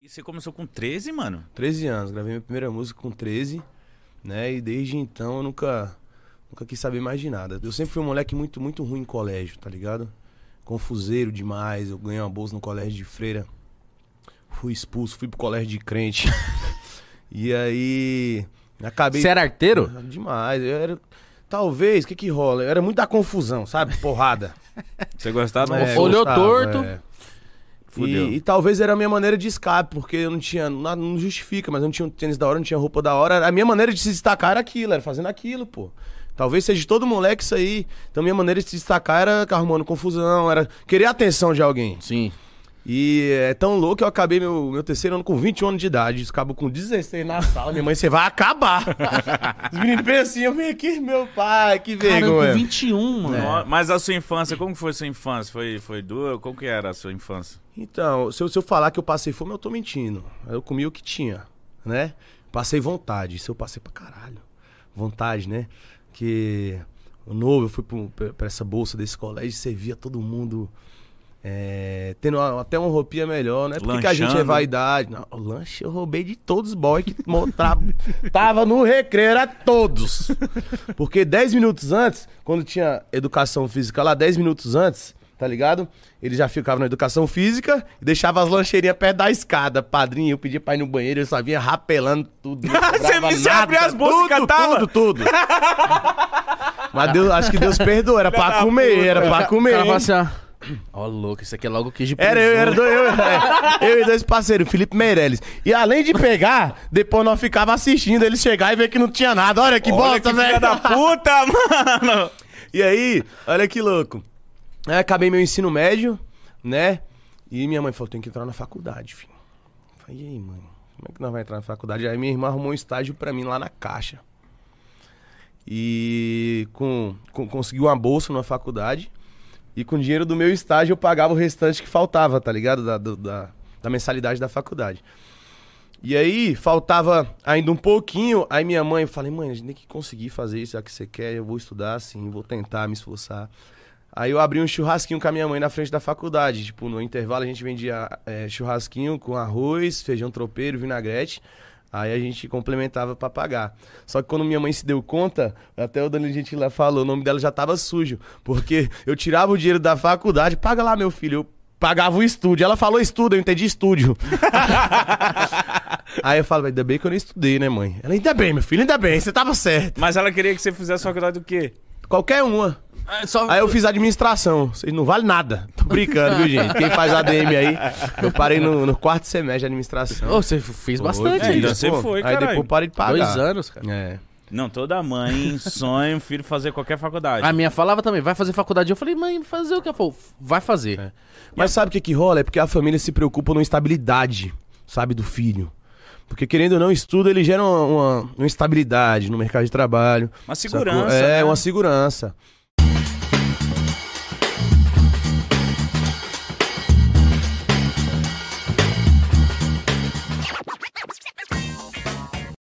E você começou com 13, mano? 13 anos, gravei minha primeira música com 13, né? E desde então eu nunca, nunca quis saber mais de nada. Eu sempre fui um moleque muito, muito ruim em colégio, tá ligado? Confuseiro demais. Eu ganhei uma bolsa no colégio de freira. Fui expulso, fui pro colégio de crente. e aí. Acabei. Você era arteiro? Demais. Eu era. Talvez, o que que rola? Eu era muito da confusão, sabe? Porrada. Você gostava? É, Olhou gostava, torto. é. Fudeu. E, e talvez era a minha maneira de escape, porque eu não tinha. Não, não justifica, mas eu não tinha um tênis da hora, não tinha roupa da hora. A minha maneira de se destacar era aquilo, era fazendo aquilo, pô. Talvez seja de todo moleque isso aí. Então minha maneira de se destacar era arrumando confusão, era querer a atenção de alguém. Sim. E é tão louco que eu acabei meu, meu terceiro ano com 21 anos de idade. Acabo com 16 na sala. Minha mãe, você vai acabar. Os meninos pensam assim, eu aqui, meu pai, que vergonha. com 21, mano. Nó- Mas a sua infância, como que foi a sua infância? Foi, foi dura? Como que era a sua infância? Então, se eu, se eu falar que eu passei fome, eu tô mentindo. Eu comi o que tinha, né? Passei vontade. Isso eu passei pra caralho. Vontade, né? Que o novo, eu fui pra, pra essa bolsa desse colégio, você via todo mundo é, tendo uma- até uma roupinha melhor, né? Porque que a gente é vaidade. Não, o lanche eu roubei de todos os boys que mostrava. tava no recreio, era todos. Porque 10 minutos antes, quando tinha educação física lá, 10 minutos antes, tá ligado? Ele já ficava na educação física e deixava as lancheirinhas perto da escada. Padrinho, eu pedia pra ir no banheiro, eu só vinha rapelando tudo. Você me- abria as bolsas e tudo, catava? Tudo, tudo. Mas Deus, acho que Deus perdoou, era pra comer, era pra cara comer. assim, ó. Ó, louco, isso aqui é logo queijo de Era eu, era dois, eu, é, eu e dois parceiros, Felipe Meirelles. E além de pegar, depois nós ficava assistindo ele chegar e ver que não tinha nada. Olha que Olha bosta, velho. da puta, mano! E aí, olha que louco. Aí acabei meu ensino médio, né? E minha mãe falou: tem que entrar na faculdade, filho. Eu Falei, e aí, mãe? Como é que nós vamos entrar na faculdade? Aí minha irmã arrumou um estágio pra mim lá na caixa. E com, com, conseguiu uma bolsa numa faculdade. E com o dinheiro do meu estágio eu pagava o restante que faltava, tá ligado? Da, do- da, da mensalidade da faculdade. E aí, faltava ainda um pouquinho. Aí minha mãe, eu falei, mãe, a gente tem que conseguir fazer isso, é o que você quer, eu vou estudar assim, vou tentar me esforçar. Aí eu abri um churrasquinho com a minha mãe na frente da faculdade. Tipo, no intervalo a gente vendia é, churrasquinho com arroz, feijão tropeiro, vinagrete. Aí a gente complementava pra pagar. Só que quando minha mãe se deu conta, até o Danilo Gentili falou, o nome dela já tava sujo. Porque eu tirava o dinheiro da faculdade, paga lá, meu filho. Eu pagava o estúdio. Ela falou estudo, eu entendi estúdio. Aí eu falo, ainda bem que eu não estudei, né, mãe? Ela, ainda bem, meu filho, ainda bem, você tava certo. Mas ela queria que você fizesse faculdade do quê? Qualquer uma. Ah, Só... Aí eu fiz administração. Não vale nada. Brincando, viu, gente? Quem faz ADM aí, eu parei no, no quarto semestre de administração. Ô, você fez bastante É, ainda você foi, Aí caralho. depois eu parei de pagar. Dois anos, cara. É. Não, toda mãe sonha o filho fazer qualquer faculdade. A minha falava também, vai fazer faculdade. Eu falei, mãe, fazer o que? Ela falou, vai fazer. Mas sabe o que que rola? É porque a família se preocupa com estabilidade, sabe, do filho. Porque querendo ou não, estudo ele gera uma, uma, uma estabilidade no mercado de trabalho. Uma segurança, É, né? uma segurança.